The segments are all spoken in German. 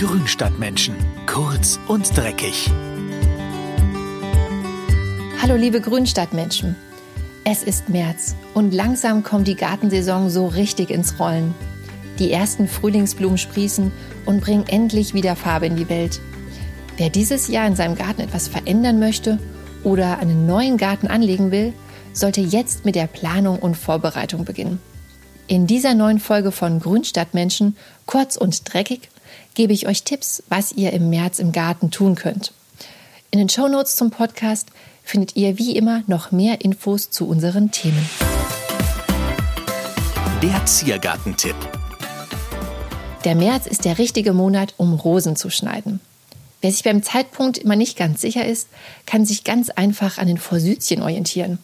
Grünstadtmenschen. Kurz und dreckig. Hallo liebe Grünstadtmenschen. Es ist März und langsam kommt die Gartensaison so richtig ins Rollen. Die ersten Frühlingsblumen sprießen und bringen endlich wieder Farbe in die Welt. Wer dieses Jahr in seinem Garten etwas verändern möchte oder einen neuen Garten anlegen will, sollte jetzt mit der Planung und Vorbereitung beginnen. In dieser neuen Folge von Grünstadtmenschen, kurz und dreckig, gebe ich euch Tipps, was ihr im März im Garten tun könnt. In den Shownotes zum Podcast findet ihr wie immer noch mehr Infos zu unseren Themen. Der Ziergartentipp. Der März ist der richtige Monat, um Rosen zu schneiden. Wer sich beim Zeitpunkt immer nicht ganz sicher ist, kann sich ganz einfach an den Forsythien orientieren.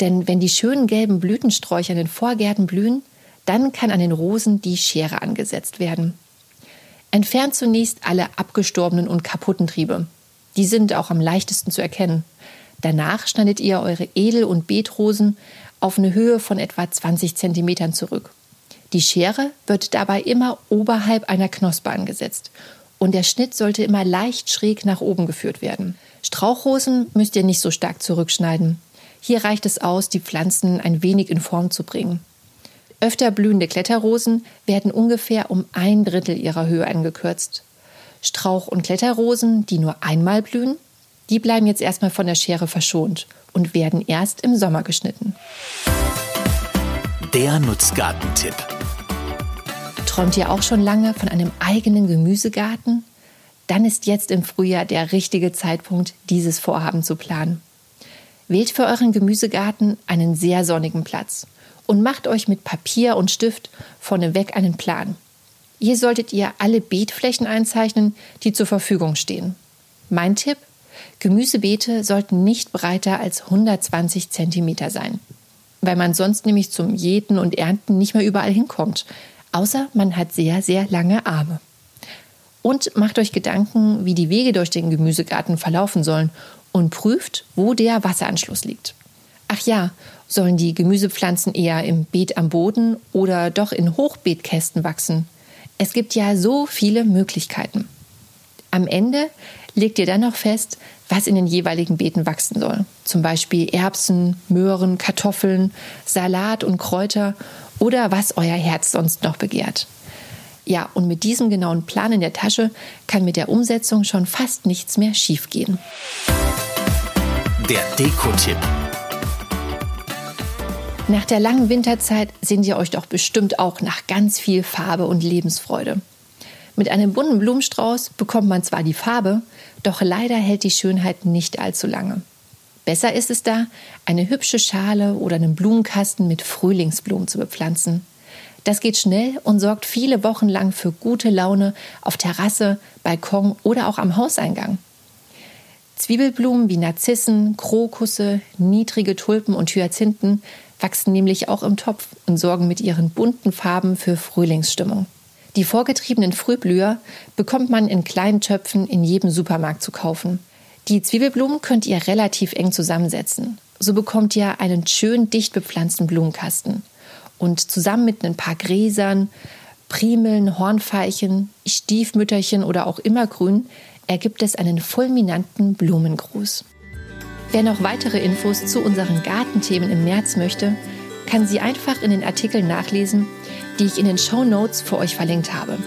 Denn wenn die schönen gelben Blütensträucher in den Vorgärten blühen, dann kann an den Rosen die Schere angesetzt werden. Entfernt zunächst alle abgestorbenen und kaputten Triebe. Die sind auch am leichtesten zu erkennen. Danach schneidet ihr eure Edel- und Beetrosen auf eine Höhe von etwa 20 cm zurück. Die Schere wird dabei immer oberhalb einer Knospe angesetzt und der Schnitt sollte immer leicht schräg nach oben geführt werden. Strauchrosen müsst ihr nicht so stark zurückschneiden. Hier reicht es aus, die Pflanzen ein wenig in Form zu bringen. Öfter blühende Kletterrosen werden ungefähr um ein Drittel ihrer Höhe angekürzt. Strauch- und Kletterrosen, die nur einmal blühen, die bleiben jetzt erstmal von der Schere verschont und werden erst im Sommer geschnitten. Der Nutzgartentipp. Träumt ihr auch schon lange von einem eigenen Gemüsegarten? Dann ist jetzt im Frühjahr der richtige Zeitpunkt, dieses Vorhaben zu planen. Wählt für euren Gemüsegarten einen sehr sonnigen Platz und macht euch mit Papier und Stift vorneweg einen Plan. Hier solltet ihr alle Beetflächen einzeichnen, die zur Verfügung stehen. Mein Tipp? Gemüsebeete sollten nicht breiter als 120 cm sein, weil man sonst nämlich zum Jäten und Ernten nicht mehr überall hinkommt, außer man hat sehr, sehr lange Arme. Und macht euch Gedanken, wie die Wege durch den Gemüsegarten verlaufen sollen und prüft, wo der Wasseranschluss liegt. Ach ja, Sollen die Gemüsepflanzen eher im Beet am Boden oder doch in Hochbeetkästen wachsen? Es gibt ja so viele Möglichkeiten. Am Ende legt ihr dann noch fest, was in den jeweiligen Beeten wachsen soll. Zum Beispiel Erbsen, Möhren, Kartoffeln, Salat und Kräuter oder was euer Herz sonst noch begehrt. Ja, und mit diesem genauen Plan in der Tasche kann mit der Umsetzung schon fast nichts mehr schiefgehen. Der Deko-Tipp. Nach der langen Winterzeit sehnt ihr euch doch bestimmt auch nach ganz viel Farbe und Lebensfreude. Mit einem bunten Blumenstrauß bekommt man zwar die Farbe, doch leider hält die Schönheit nicht allzu lange. Besser ist es da, eine hübsche Schale oder einen Blumenkasten mit Frühlingsblumen zu bepflanzen. Das geht schnell und sorgt viele Wochen lang für gute Laune auf Terrasse, Balkon oder auch am Hauseingang. Zwiebelblumen wie Narzissen, Krokusse, niedrige Tulpen und Hyazinthen wachsen nämlich auch im Topf und sorgen mit ihren bunten Farben für Frühlingsstimmung. Die vorgetriebenen Frühblüher bekommt man in kleinen Töpfen in jedem Supermarkt zu kaufen. Die Zwiebelblumen könnt ihr relativ eng zusammensetzen. So bekommt ihr einen schön dicht bepflanzten Blumenkasten. Und zusammen mit ein paar Gräsern, Primeln, Hornfeilchen, Stiefmütterchen oder auch Immergrün ergibt es einen fulminanten Blumengruß. Wer noch weitere Infos zu unseren Gartenthemen im März möchte, kann sie einfach in den Artikeln nachlesen, die ich in den Show Notes für euch verlinkt habe.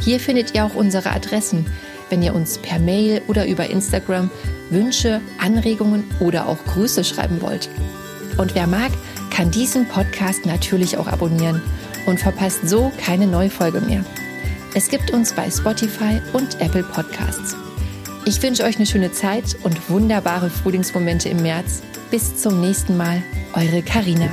Hier findet ihr auch unsere Adressen, wenn ihr uns per Mail oder über Instagram Wünsche, Anregungen oder auch Grüße schreiben wollt. Und wer mag, kann diesen Podcast natürlich auch abonnieren und verpasst so keine neue Folge mehr. Es gibt uns bei Spotify und Apple Podcasts. Ich wünsche euch eine schöne Zeit und wunderbare Frühlingsmomente im März. Bis zum nächsten Mal, eure Karina.